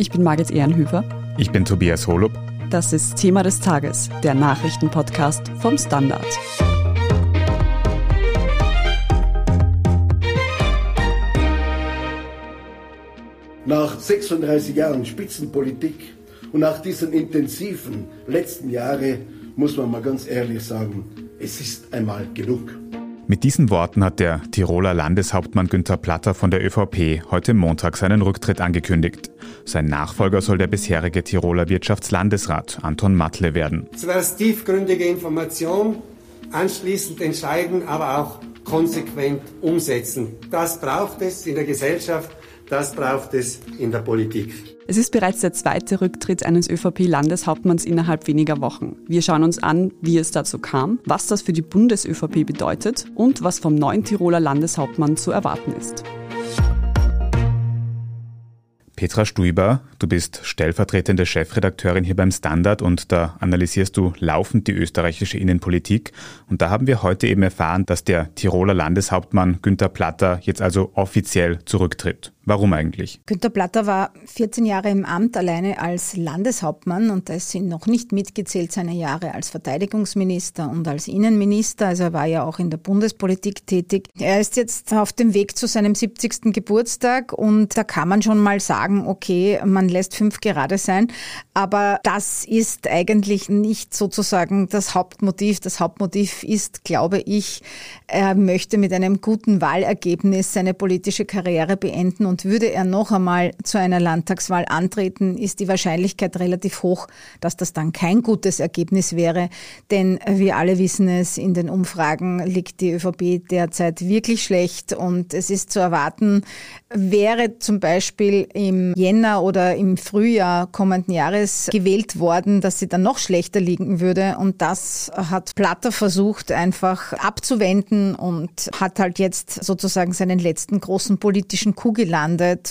Ich bin Margit Ehrenhöfer. Ich bin Tobias Holub. Das ist Thema des Tages, der Nachrichtenpodcast vom Standard. Nach 36 Jahren Spitzenpolitik und nach diesen intensiven letzten Jahren muss man mal ganz ehrlich sagen, es ist einmal genug. Mit diesen Worten hat der Tiroler Landeshauptmann Günther Platter von der ÖVP heute Montag seinen Rücktritt angekündigt. Sein Nachfolger soll der bisherige Tiroler Wirtschaftslandesrat Anton Matle werden. Zuerst tiefgründige Information, anschließend entscheiden, aber auch konsequent umsetzen. Das braucht es in der Gesellschaft, das braucht es in der Politik. Es ist bereits der zweite Rücktritt eines ÖVP-Landeshauptmanns innerhalb weniger Wochen. Wir schauen uns an, wie es dazu kam, was das für die Bundes-ÖVP bedeutet und was vom neuen Tiroler Landeshauptmann zu erwarten ist. Petra Stuiber, du bist stellvertretende Chefredakteurin hier beim Standard und da analysierst du laufend die österreichische Innenpolitik. Und da haben wir heute eben erfahren, dass der Tiroler Landeshauptmann Günther Platter jetzt also offiziell zurücktritt. Warum eigentlich? Günter Platter war 14 Jahre im Amt alleine als Landeshauptmann und da sind noch nicht mitgezählt seine Jahre als Verteidigungsminister und als Innenminister. Also er war ja auch in der Bundespolitik tätig. Er ist jetzt auf dem Weg zu seinem 70. Geburtstag und da kann man schon mal sagen, okay, man lässt fünf gerade sein. Aber das ist eigentlich nicht sozusagen das Hauptmotiv. Das Hauptmotiv ist, glaube ich, er möchte mit einem guten Wahlergebnis seine politische Karriere beenden und würde er noch einmal zu einer Landtagswahl antreten, ist die Wahrscheinlichkeit relativ hoch, dass das dann kein gutes Ergebnis wäre. Denn wir alle wissen es, in den Umfragen liegt die ÖVP derzeit wirklich schlecht und es ist zu erwarten, wäre zum Beispiel im Jänner oder im Frühjahr kommenden Jahres gewählt worden, dass sie dann noch schlechter liegen würde. Und das hat Platter versucht einfach abzuwenden und hat halt jetzt sozusagen seinen letzten großen politischen Coup gelandet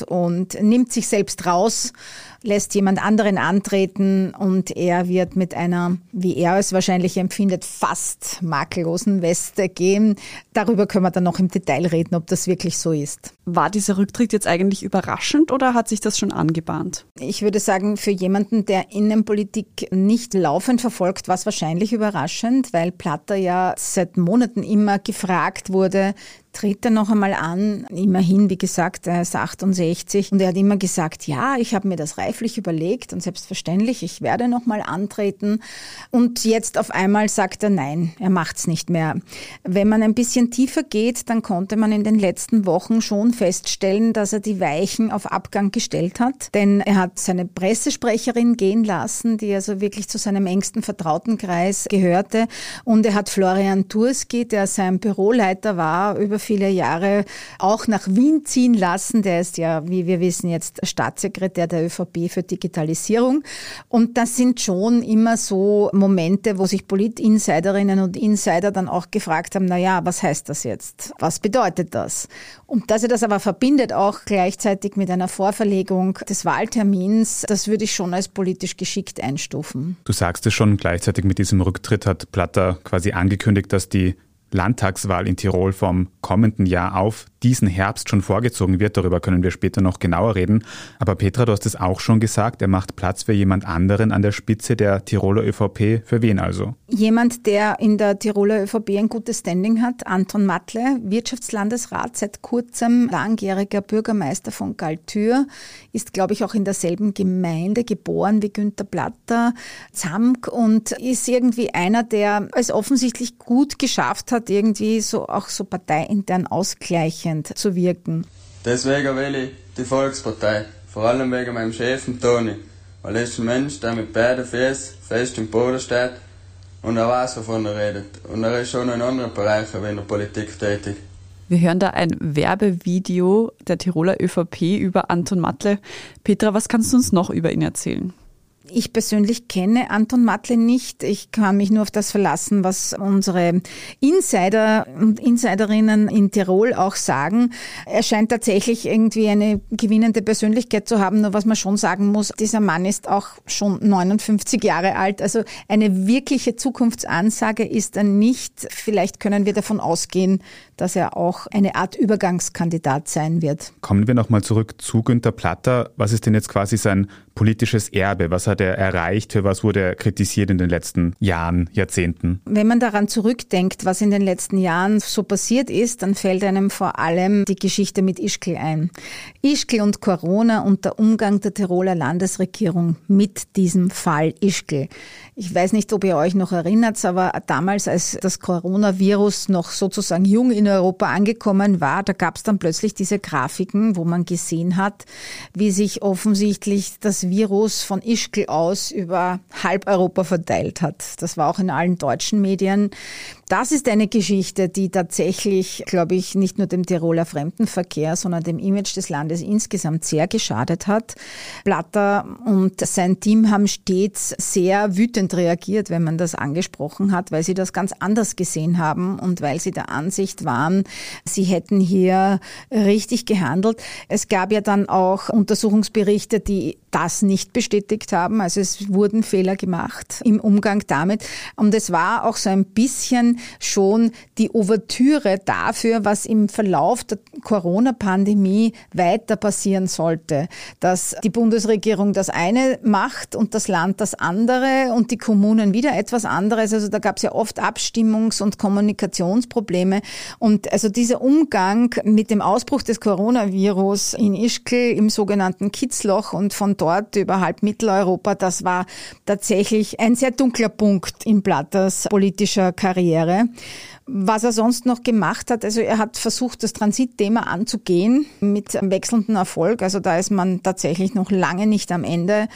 und nimmt sich selbst raus lässt jemand anderen antreten und er wird mit einer, wie er es wahrscheinlich empfindet, fast makellosen Weste gehen. Darüber können wir dann noch im Detail reden, ob das wirklich so ist. War dieser Rücktritt jetzt eigentlich überraschend oder hat sich das schon angebahnt? Ich würde sagen, für jemanden, der Innenpolitik nicht laufend verfolgt, war es wahrscheinlich überraschend, weil Platter ja seit Monaten immer gefragt wurde, tritt er noch einmal an. Immerhin, wie gesagt, er ist 68 und er hat immer gesagt, ja, ich habe mir das reiflich überlegt und selbstverständlich, ich werde noch mal antreten. Und jetzt auf einmal sagt er nein, er macht's nicht mehr. Wenn man ein bisschen tiefer geht, dann konnte man in den letzten Wochen schon feststellen, dass er die Weichen auf Abgang gestellt hat, denn er hat seine Pressesprecherin gehen lassen, die also wirklich zu seinem engsten Vertrautenkreis gehörte und er hat Florian Turski, der sein Büroleiter war, über viele Jahre auch nach Wien ziehen lassen. Der ist ja, wie wir wissen, jetzt Staatssekretär der ÖVP für Digitalisierung. Und das sind schon immer so Momente, wo sich Polit-Insiderinnen und Insider dann auch gefragt haben, na ja, was heißt das jetzt? Was bedeutet das? Und dass er das aber verbindet auch gleichzeitig mit einer Vorverlegung des Wahltermins, das würde ich schon als politisch geschickt einstufen. Du sagst es schon, gleichzeitig mit diesem Rücktritt hat Platter quasi angekündigt, dass die Landtagswahl in Tirol vom kommenden Jahr auf diesen Herbst schon vorgezogen wird. Darüber können wir später noch genauer reden. Aber Petra, du hast es auch schon gesagt, er macht Platz für jemand anderen an der Spitze der Tiroler ÖVP. Für wen also? Jemand, der in der Tiroler ÖVP ein gutes Standing hat, Anton Matle, Wirtschaftslandesrat, seit kurzem langjähriger Bürgermeister von Galtür, ist, glaube ich, auch in derselben Gemeinde geboren wie Günter Platter, Zamk und ist irgendwie einer, der es offensichtlich gut geschafft hat, irgendwie so auch so parteiintern ausgleichen abweichend zu wirken. Deswegen wähle ich die Volkspartei, vor allem wegen meinem Chef Toni, weil er ist ein Mensch, der mit beiden Füßen fest im Boden steht und er weiß, wovon er redet. Und er ist schon in anderen Bereichen wie in der Politik tätig. Wir hören da ein Werbevideo der Tiroler ÖVP über Anton Matle. Petra, was kannst du uns noch über ihn erzählen? Ich persönlich kenne Anton Matle nicht. Ich kann mich nur auf das verlassen, was unsere Insider und Insiderinnen in Tirol auch sagen. Er scheint tatsächlich irgendwie eine gewinnende Persönlichkeit zu haben. Nur was man schon sagen muss, dieser Mann ist auch schon 59 Jahre alt. Also eine wirkliche Zukunftsansage ist er nicht. Vielleicht können wir davon ausgehen, dass er auch eine Art Übergangskandidat sein wird. Kommen wir nochmal zurück zu Günter Platter. Was ist denn jetzt quasi sein politisches Erbe? Was hat er erreicht? Für was wurde er kritisiert in den letzten Jahren, Jahrzehnten? Wenn man daran zurückdenkt, was in den letzten Jahren so passiert ist, dann fällt einem vor allem die Geschichte mit Ischgl ein. Ischgl und Corona und der Umgang der Tiroler Landesregierung mit diesem Fall Ischgl. Ich weiß nicht, ob ihr euch noch erinnert, aber damals, als das Coronavirus noch sozusagen jung in Europa angekommen war, da gab es dann plötzlich diese Grafiken, wo man gesehen hat, wie sich offensichtlich das Virus von Ischgl aus über halb Europa verteilt hat. Das war auch in allen deutschen Medien. Das ist eine Geschichte, die tatsächlich, glaube ich, nicht nur dem Tiroler Fremdenverkehr, sondern dem Image des Landes insgesamt sehr geschadet hat. Platter und sein Team haben stets sehr wütend reagiert, wenn man das angesprochen hat, weil sie das ganz anders gesehen haben und weil sie der Ansicht waren, sie hätten hier richtig gehandelt. Es gab ja dann auch Untersuchungsberichte, die das nicht bestätigt haben. Also es wurden Fehler gemacht im Umgang damit. Und es war auch so ein bisschen schon die Ouvertüre dafür, was im Verlauf der Corona-Pandemie weiter passieren sollte. Dass die Bundesregierung das eine macht und das Land das andere und die Kommunen wieder etwas anderes. Also da gab es ja oft Abstimmungs- und Kommunikationsprobleme. Und also dieser Umgang mit dem Ausbruch des Coronavirus in Ischgl im sogenannten Kitzloch und von dort über halb Mitteleuropa, das war tatsächlich ein sehr dunkler Punkt in Platters politischer Karriere. Was er sonst noch gemacht hat, also er hat versucht, das Transitthema anzugehen mit wechselndem Erfolg. Also da ist man tatsächlich noch lange nicht am Ende.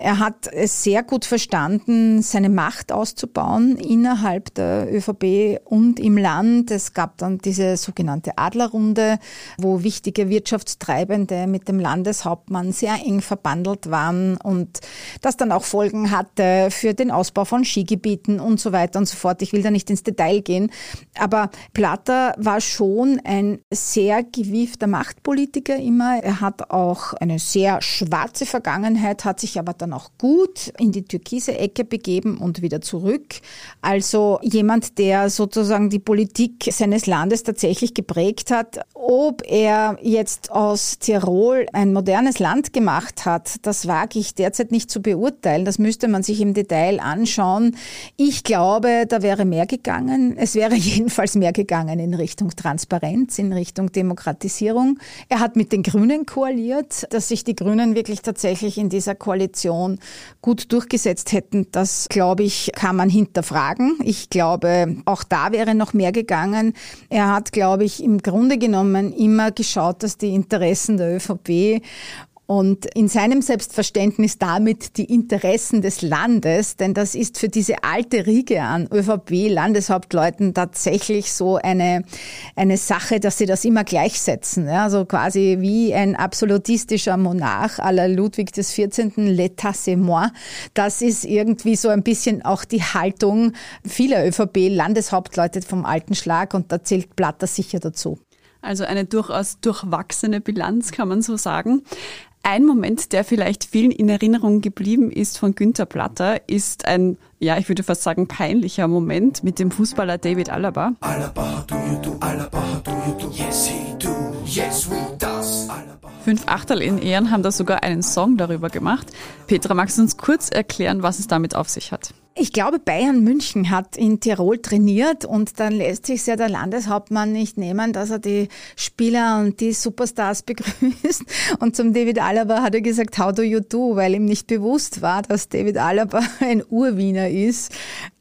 Er hat es sehr gut verstanden, seine Macht auszubauen innerhalb der ÖVP und im Land. Es gab dann diese sogenannte Adlerrunde, wo wichtige Wirtschaftstreibende mit dem Landeshauptmann sehr eng verbandelt waren und das dann auch Folgen hatte für den Ausbau von Skigebieten und so weiter und so fort. Ich will da nicht ins Detail gehen, aber Platter war schon ein sehr gewiefter Machtpolitiker immer. Er hat auch eine sehr schwarze Vergangenheit, hat sich aber dann dann auch gut in die türkise Ecke begeben und wieder zurück. Also jemand, der sozusagen die Politik seines Landes tatsächlich geprägt hat. Ob er jetzt aus Tirol ein modernes Land gemacht hat, das wage ich derzeit nicht zu beurteilen. Das müsste man sich im Detail anschauen. Ich glaube, da wäre mehr gegangen. Es wäre jedenfalls mehr gegangen in Richtung Transparenz, in Richtung Demokratisierung. Er hat mit den Grünen koaliert, dass sich die Grünen wirklich tatsächlich in dieser Koalition Koalition gut durchgesetzt hätten, das glaube ich, kann man hinterfragen. Ich glaube, auch da wäre noch mehr gegangen. Er hat, glaube ich, im Grunde genommen immer geschaut, dass die Interessen der ÖVP und in seinem Selbstverständnis damit die Interessen des Landes, denn das ist für diese alte Riege an ÖVP-Landeshauptleuten tatsächlich so eine, eine Sache, dass sie das immer gleichsetzen. Ja, also quasi wie ein absolutistischer Monarch à la Ludwig des 14. L'état c'est moi. Das ist irgendwie so ein bisschen auch die Haltung vieler ÖVP-Landeshauptleute vom alten Schlag und da zählt Platter sicher dazu. Also eine durchaus durchwachsene Bilanz, kann man so sagen. Ein Moment, der vielleicht vielen in Erinnerung geblieben ist von Günter Platter, ist ein, ja, ich würde fast sagen, peinlicher Moment mit dem Fußballer David Alaba. Alaba, do you do, Alaba, do you do, yes he do, yes we does. Fünf Achtel in Ehren haben da sogar einen Song darüber gemacht. Petra, magst du uns kurz erklären, was es damit auf sich hat? Ich glaube, Bayern München hat in Tirol trainiert und dann lässt sich ja der Landeshauptmann nicht nehmen, dass er die Spieler und die Superstars begrüßt. Und zum David Alaba hat er gesagt, how do you do, weil ihm nicht bewusst war, dass David Alaba ein Urwiener ist,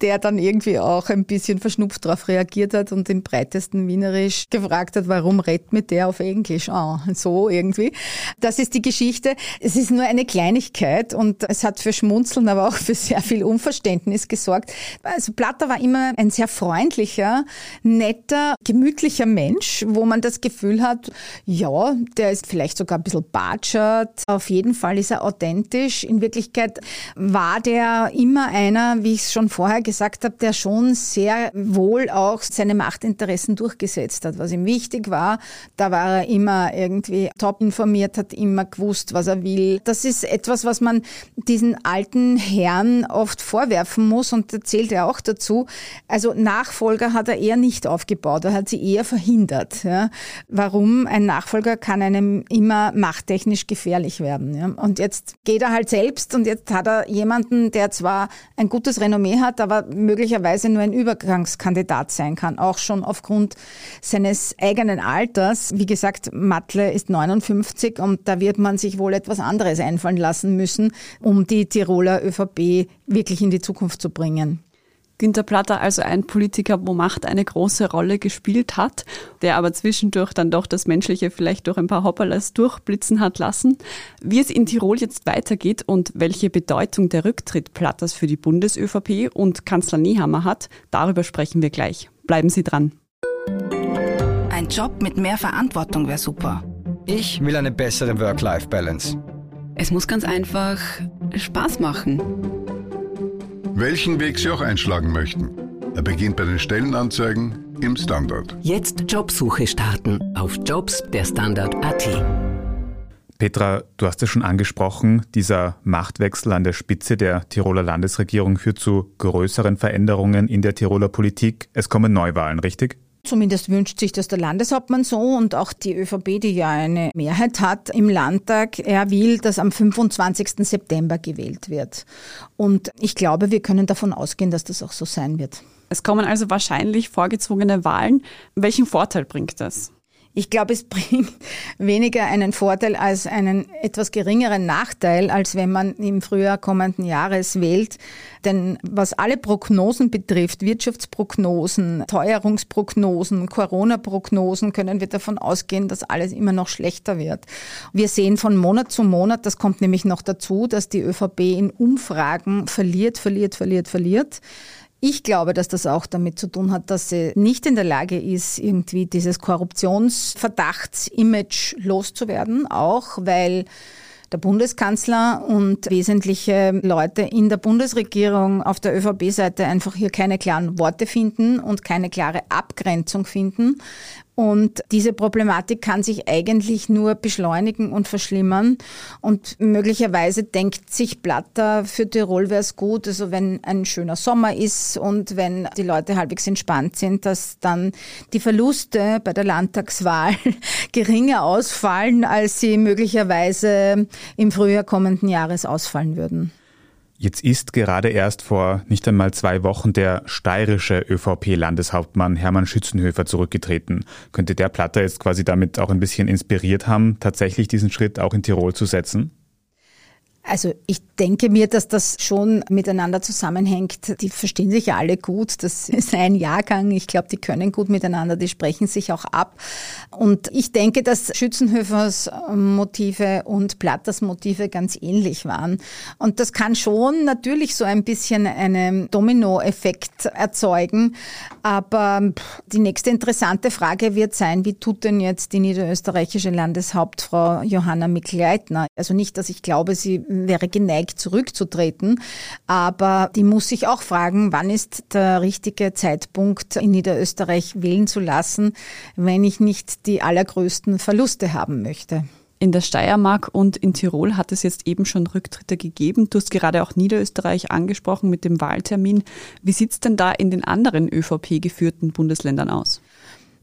der dann irgendwie auch ein bisschen verschnupft darauf reagiert hat und im breitesten Wienerisch gefragt hat, warum redet mit der auf Englisch? Ah, so irgendwie. Das ist die Geschichte. Es ist nur eine Kleinigkeit und es hat für Schmunzeln, aber auch für sehr viel Unverständnis Missverständnis gesorgt. Also Platter war immer ein sehr freundlicher, netter, gemütlicher Mensch, wo man das Gefühl hat, ja, der ist vielleicht sogar ein bisschen batschert. Auf jeden Fall ist er authentisch. In Wirklichkeit war der immer einer, wie ich es schon vorher gesagt habe, der schon sehr wohl auch seine Machtinteressen durchgesetzt hat. Was ihm wichtig war, da war er immer irgendwie top informiert, hat immer gewusst, was er will. Das ist etwas, was man diesen alten Herrn oft vorwerfen muss und da zählt er auch dazu. Also Nachfolger hat er eher nicht aufgebaut, er hat sie eher verhindert. Ja. Warum? Ein Nachfolger kann einem immer machttechnisch gefährlich werden. Ja. Und jetzt geht er halt selbst und jetzt hat er jemanden, der zwar ein gutes Renommee hat, aber möglicherweise nur ein Übergangskandidat sein kann, auch schon aufgrund seines eigenen Alters. Wie gesagt, Matle ist 59 und da wird man sich wohl etwas anderes einfallen lassen müssen, um die Tiroler ÖVP wirklich in die Zukunft zu bringen. Günter Platter also ein Politiker, wo Macht eine große Rolle gespielt hat, der aber zwischendurch dann doch das Menschliche vielleicht durch ein paar Hopperlas durchblitzen hat lassen. Wie es in Tirol jetzt weitergeht und welche Bedeutung der Rücktritt Platters für die Bundes-ÖVP und Kanzler Nehammer hat, darüber sprechen wir gleich. Bleiben Sie dran. Ein Job mit mehr Verantwortung wäre super. Ich will eine bessere Work-Life-Balance. Es muss ganz einfach Spaß machen. Welchen Weg Sie auch einschlagen möchten. Er beginnt bei den Stellenanzeigen im Standard. Jetzt Jobsuche starten auf Jobs der Standard.at. Petra, du hast es schon angesprochen, dieser Machtwechsel an der Spitze der Tiroler Landesregierung führt zu größeren Veränderungen in der Tiroler Politik. Es kommen Neuwahlen, richtig? Zumindest wünscht sich das der Landeshauptmann so und auch die ÖVP, die ja eine Mehrheit hat im Landtag. Er will, dass am 25. September gewählt wird. Und ich glaube, wir können davon ausgehen, dass das auch so sein wird. Es kommen also wahrscheinlich vorgezogene Wahlen. Welchen Vorteil bringt das? Ich glaube, es bringt weniger einen Vorteil als einen etwas geringeren Nachteil, als wenn man im Frühjahr kommenden Jahres wählt. Denn was alle Prognosen betrifft, Wirtschaftsprognosen, Teuerungsprognosen, Corona-Prognosen, können wir davon ausgehen, dass alles immer noch schlechter wird. Wir sehen von Monat zu Monat, das kommt nämlich noch dazu, dass die ÖVP in Umfragen verliert, verliert, verliert, verliert. Ich glaube, dass das auch damit zu tun hat, dass sie nicht in der Lage ist, irgendwie dieses Korruptionsverdachts-Image loszuwerden, auch weil der Bundeskanzler und wesentliche Leute in der Bundesregierung auf der ÖVP-Seite einfach hier keine klaren Worte finden und keine klare Abgrenzung finden. Und diese Problematik kann sich eigentlich nur beschleunigen und verschlimmern. Und möglicherweise denkt sich Platter, für Tirol wäre es gut, also wenn ein schöner Sommer ist und wenn die Leute halbwegs entspannt sind, dass dann die Verluste bei der Landtagswahl geringer ausfallen, als sie möglicherweise im Frühjahr kommenden Jahres ausfallen würden. Jetzt ist gerade erst vor nicht einmal zwei Wochen der steirische ÖVP-Landeshauptmann Hermann Schützenhöfer zurückgetreten. Könnte der Platter jetzt quasi damit auch ein bisschen inspiriert haben, tatsächlich diesen Schritt auch in Tirol zu setzen? Also ich denke mir, dass das schon miteinander zusammenhängt. Die verstehen sich ja alle gut. Das ist ein Jahrgang. Ich glaube, die können gut miteinander. Die sprechen sich auch ab. Und ich denke, dass Schützenhöfers Motive und Platters Motive ganz ähnlich waren. Und das kann schon natürlich so ein bisschen einen Dominoeffekt erzeugen. Aber die nächste interessante Frage wird sein, wie tut denn jetzt die niederösterreichische Landeshauptfrau Johanna Mikl-Leitner? Also nicht, dass ich glaube, sie wäre geneigt, zurückzutreten. Aber die muss sich auch fragen, wann ist der richtige Zeitpunkt, in Niederösterreich wählen zu lassen, wenn ich nicht die allergrößten Verluste haben möchte. In der Steiermark und in Tirol hat es jetzt eben schon Rücktritte gegeben. Du hast gerade auch Niederösterreich angesprochen mit dem Wahltermin. Wie sieht es denn da in den anderen ÖVP-geführten Bundesländern aus?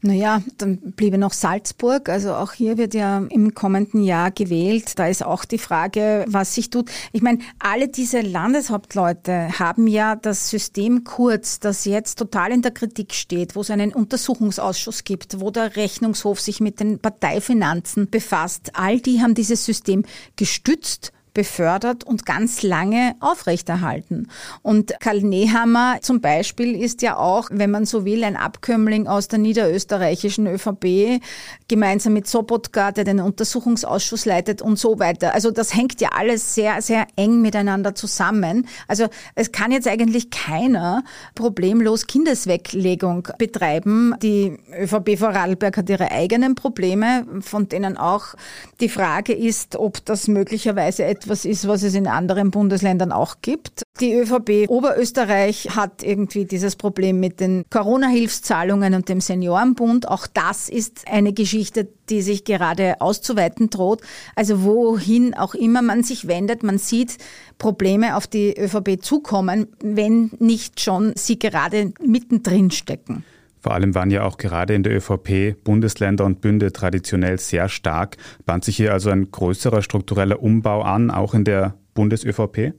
Naja, dann bliebe noch Salzburg. Also auch hier wird ja im kommenden Jahr gewählt. Da ist auch die Frage, was sich tut. Ich meine, alle diese Landeshauptleute haben ja das System Kurz, das jetzt total in der Kritik steht, wo es einen Untersuchungsausschuss gibt, wo der Rechnungshof sich mit den Parteifinanzen befasst. All die haben dieses System gestützt befördert und ganz lange aufrechterhalten. Und Karl Nehammer zum Beispiel ist ja auch, wenn man so will, ein Abkömmling aus der niederösterreichischen ÖVP, gemeinsam mit Sobotka, der den Untersuchungsausschuss leitet und so weiter. Also das hängt ja alles sehr, sehr eng miteinander zusammen. Also es kann jetzt eigentlich keiner problemlos Kindesweglegung betreiben. Die ÖVP Vorarlberg hat ihre eigenen Probleme, von denen auch die Frage ist, ob das möglicherweise etwas ist, was es in anderen Bundesländern auch gibt. Die ÖVP Oberösterreich hat irgendwie dieses Problem mit den Corona-Hilfszahlungen und dem Seniorenbund. Auch das ist eine Geschichte, die sich gerade auszuweiten droht. Also wohin auch immer man sich wendet, man sieht Probleme auf die ÖVP zukommen, wenn nicht schon sie gerade mittendrin stecken. Vor allem waren ja auch gerade in der ÖVP Bundesländer und Bünde traditionell sehr stark. Bahnt sich hier also ein größerer struktureller Umbau an, auch in der Bundes-ÖVP?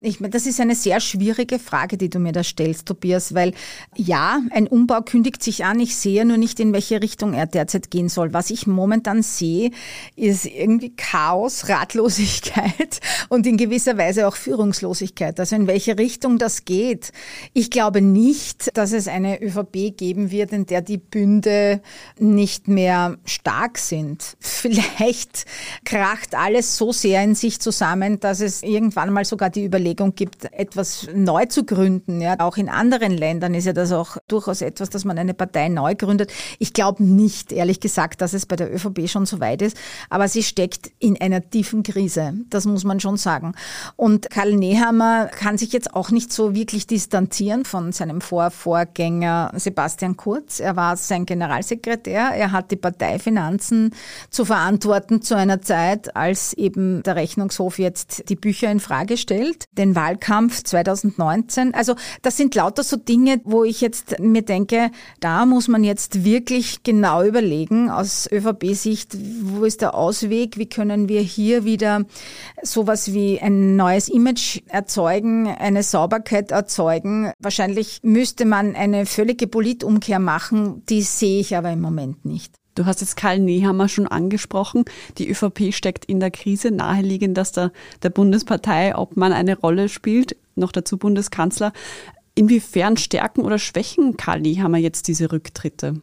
Ich meine, das ist eine sehr schwierige Frage, die du mir da stellst, Tobias, weil ja, ein Umbau kündigt sich an. Ich sehe nur nicht, in welche Richtung er derzeit gehen soll. Was ich momentan sehe, ist irgendwie Chaos, Ratlosigkeit und in gewisser Weise auch Führungslosigkeit. Also in welche Richtung das geht. Ich glaube nicht, dass es eine ÖVP geben wird, in der die Bünde nicht mehr stark sind. Vielleicht kracht alles so sehr in sich zusammen, dass es irgendwann mal sogar die Überlegung Überlegung gibt, etwas neu zu gründen. Ja, auch in anderen Ländern ist ja das auch durchaus etwas, dass man eine Partei neu gründet. Ich glaube nicht, ehrlich gesagt, dass es bei der ÖVP schon so weit ist, aber sie steckt in einer tiefen Krise. Das muss man schon sagen. Und Karl Nehammer kann sich jetzt auch nicht so wirklich distanzieren von seinem Vorvorgänger Sebastian Kurz. Er war sein Generalsekretär. Er hat die Parteifinanzen zu verantworten zu einer Zeit, als eben der Rechnungshof jetzt die Bücher in Frage stellt den Wahlkampf 2019. Also das sind lauter so Dinge, wo ich jetzt mir denke, da muss man jetzt wirklich genau überlegen aus ÖVP-Sicht, wo ist der Ausweg, wie können wir hier wieder sowas wie ein neues Image erzeugen, eine Sauberkeit erzeugen. Wahrscheinlich müsste man eine völlige Politumkehr machen, die sehe ich aber im Moment nicht. Du hast jetzt Karl Nehammer schon angesprochen. Die ÖVP steckt in der Krise. Naheliegend, dass da der Bundespartei Obmann eine Rolle spielt, noch dazu Bundeskanzler. Inwiefern stärken oder schwächen Karl Nehammer jetzt diese Rücktritte?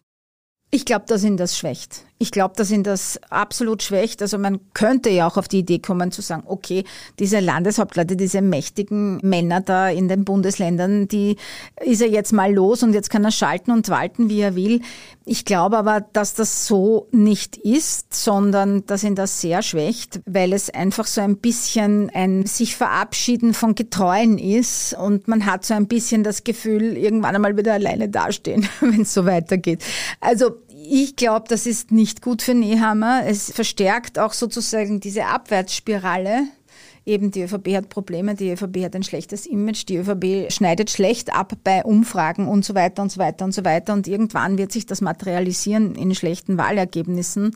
Ich glaube, dass ihn das schwächt. Ich glaube, dass ihn das absolut schwächt. Also man könnte ja auch auf die Idee kommen zu sagen, okay, diese Landeshauptleute, diese mächtigen Männer da in den Bundesländern, die ist er jetzt mal los und jetzt kann er schalten und walten, wie er will. Ich glaube aber, dass das so nicht ist, sondern dass ihn das sehr schwächt, weil es einfach so ein bisschen ein sich verabschieden von Getreuen ist und man hat so ein bisschen das Gefühl, irgendwann einmal wieder alleine dastehen, wenn es so weitergeht. Also ich glaube, das ist nicht gut für Nehammer. Es verstärkt auch sozusagen diese Abwärtsspirale. Eben die ÖVP hat Probleme, die ÖVP hat ein schlechtes Image, die ÖVP schneidet schlecht ab bei Umfragen und so weiter und so weiter und so weiter. Und irgendwann wird sich das materialisieren in schlechten Wahlergebnissen.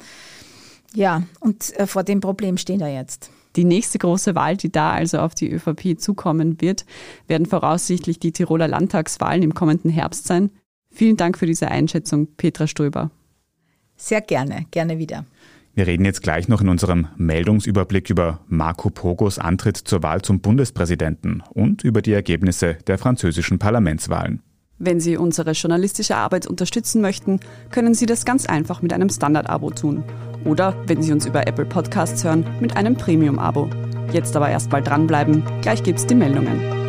Ja, und äh, vor dem Problem stehen wir jetzt. Die nächste große Wahl, die da also auf die ÖVP zukommen wird, werden voraussichtlich die Tiroler Landtagswahlen im kommenden Herbst sein. Vielen Dank für diese Einschätzung, Petra Stöber. Sehr gerne, gerne wieder. Wir reden jetzt gleich noch in unserem Meldungsüberblick über Marco Pogos Antritt zur Wahl zum Bundespräsidenten und über die Ergebnisse der französischen Parlamentswahlen. Wenn Sie unsere journalistische Arbeit unterstützen möchten, können Sie das ganz einfach mit einem Standard-Abo tun. Oder, wenn Sie uns über Apple Podcasts hören, mit einem Premium-Abo. Jetzt aber erstmal dranbleiben, gleich gibt's die Meldungen.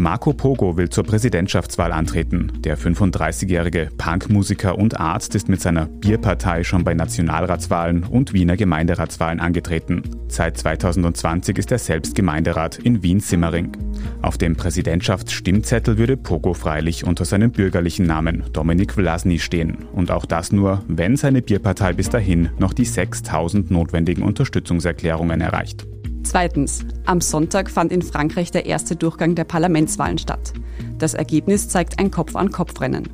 Marco Pogo will zur Präsidentschaftswahl antreten. Der 35-jährige Punkmusiker und Arzt ist mit seiner Bierpartei schon bei Nationalratswahlen und Wiener Gemeinderatswahlen angetreten. Seit 2020 ist er selbst Gemeinderat in Wien-Simmering. Auf dem Präsidentschaftsstimmzettel würde Pogo freilich unter seinem bürgerlichen Namen Dominik Vlasny stehen. Und auch das nur, wenn seine Bierpartei bis dahin noch die 6000 notwendigen Unterstützungserklärungen erreicht. Zweitens. Am Sonntag fand in Frankreich der erste Durchgang der Parlamentswahlen statt. Das Ergebnis zeigt ein Kopf-an-Kopf-Rennen.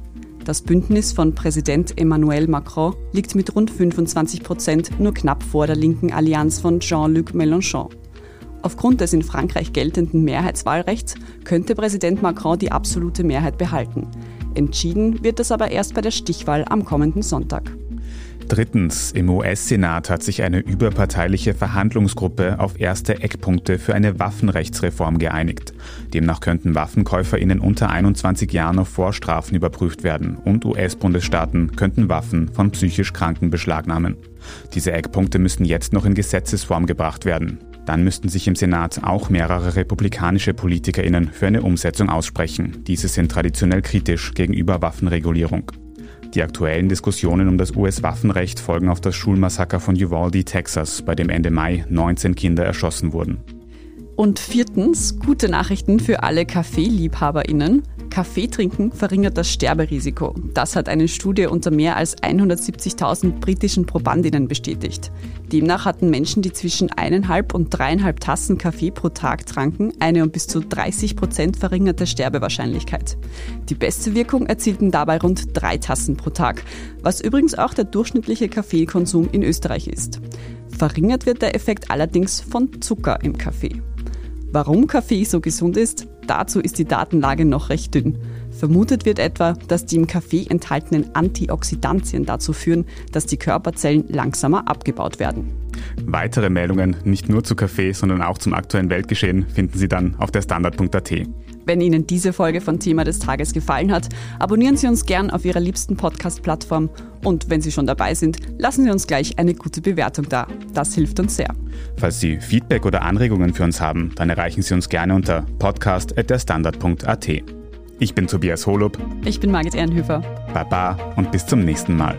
Das Bündnis von Präsident Emmanuel Macron liegt mit rund 25 Prozent nur knapp vor der linken Allianz von Jean-Luc Mélenchon. Aufgrund des in Frankreich geltenden Mehrheitswahlrechts könnte Präsident Macron die absolute Mehrheit behalten. Entschieden wird das aber erst bei der Stichwahl am kommenden Sonntag. Drittens, im US-Senat hat sich eine überparteiliche Verhandlungsgruppe auf erste Eckpunkte für eine Waffenrechtsreform geeinigt. Demnach könnten Waffenkäuferinnen unter 21 Jahren auf Vorstrafen überprüft werden und US-Bundesstaaten könnten Waffen von psychisch Kranken beschlagnahmen. Diese Eckpunkte müssten jetzt noch in Gesetzesform gebracht werden. Dann müssten sich im Senat auch mehrere republikanische PolitikerInnen für eine Umsetzung aussprechen. Diese sind traditionell kritisch gegenüber Waffenregulierung. Die aktuellen Diskussionen um das US-Waffenrecht folgen auf das Schulmassaker von Uvalde, Texas, bei dem Ende Mai 19 Kinder erschossen wurden. Und viertens, gute Nachrichten für alle Kaffeeliebhaberinnen. Kaffee trinken verringert das Sterberisiko. Das hat eine Studie unter mehr als 170.000 britischen Probandinnen bestätigt. Demnach hatten Menschen, die zwischen eineinhalb und dreieinhalb Tassen Kaffee pro Tag tranken, eine um bis zu 30 Prozent verringerte Sterbewahrscheinlichkeit. Die beste Wirkung erzielten dabei rund drei Tassen pro Tag, was übrigens auch der durchschnittliche Kaffeekonsum in Österreich ist. Verringert wird der Effekt allerdings von Zucker im Kaffee. Warum Kaffee so gesund ist, dazu ist die Datenlage noch recht dünn. Vermutet wird etwa, dass die im Kaffee enthaltenen Antioxidantien dazu führen, dass die Körperzellen langsamer abgebaut werden. Weitere Meldungen nicht nur zu Kaffee, sondern auch zum aktuellen Weltgeschehen finden Sie dann auf der Standard.at. Wenn Ihnen diese Folge von Thema des Tages gefallen hat, abonnieren Sie uns gern auf Ihrer liebsten Podcast-Plattform und wenn Sie schon dabei sind, lassen Sie uns gleich eine gute Bewertung da. Das hilft uns sehr. Falls Sie Feedback oder Anregungen für uns haben, dann erreichen Sie uns gerne unter podcast.derstandard.at. Ich bin Tobias Holub. Ich bin Margit Ehrenhöfer. Baba und bis zum nächsten Mal.